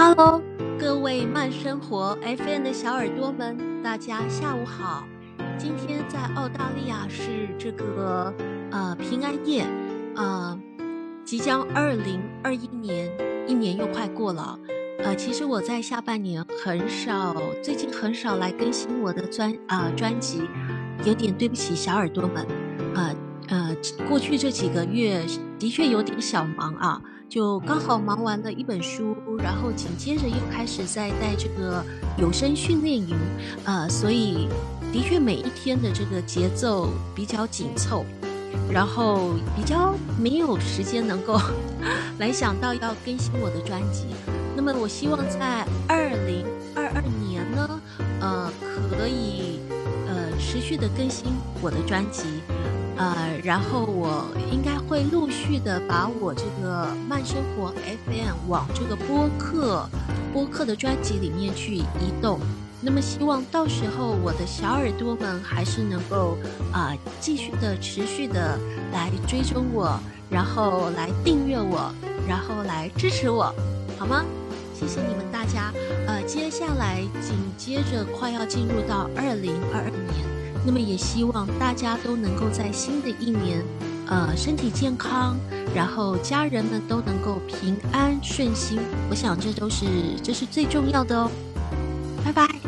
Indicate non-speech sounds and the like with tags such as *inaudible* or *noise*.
Hello，各位慢生活 FM 的小耳朵们，大家下午好。今天在澳大利亚是这个呃平安夜，呃，即将二零二一年，一年又快过了。呃，其实我在下半年很少，最近很少来更新我的专啊专辑，有点对不起小耳朵们。呃呃，过去这几个月的确有点小忙啊。就刚好忙完了一本书，然后紧接着又开始在带这个有声训练营，呃，所以的确每一天的这个节奏比较紧凑，然后比较没有时间能够 *laughs* 来想到要更新我的专辑。那么我希望在二零二二年呢，呃，可以呃持续的更新我的专辑。呃，然后我应该会陆续的把我这个慢生活 FM 往这个播客播客的专辑里面去移动。那么希望到时候我的小耳朵们还是能够啊继续的持续的来追踪我，然后来订阅我，然后来支持我，好吗？谢谢你们大家。呃，接下来紧接着快要进入到二零二二年。那么也希望大家都能够在新的一年，呃，身体健康，然后家人们都能够平安顺心。我想这都是这是最重要的哦。拜拜。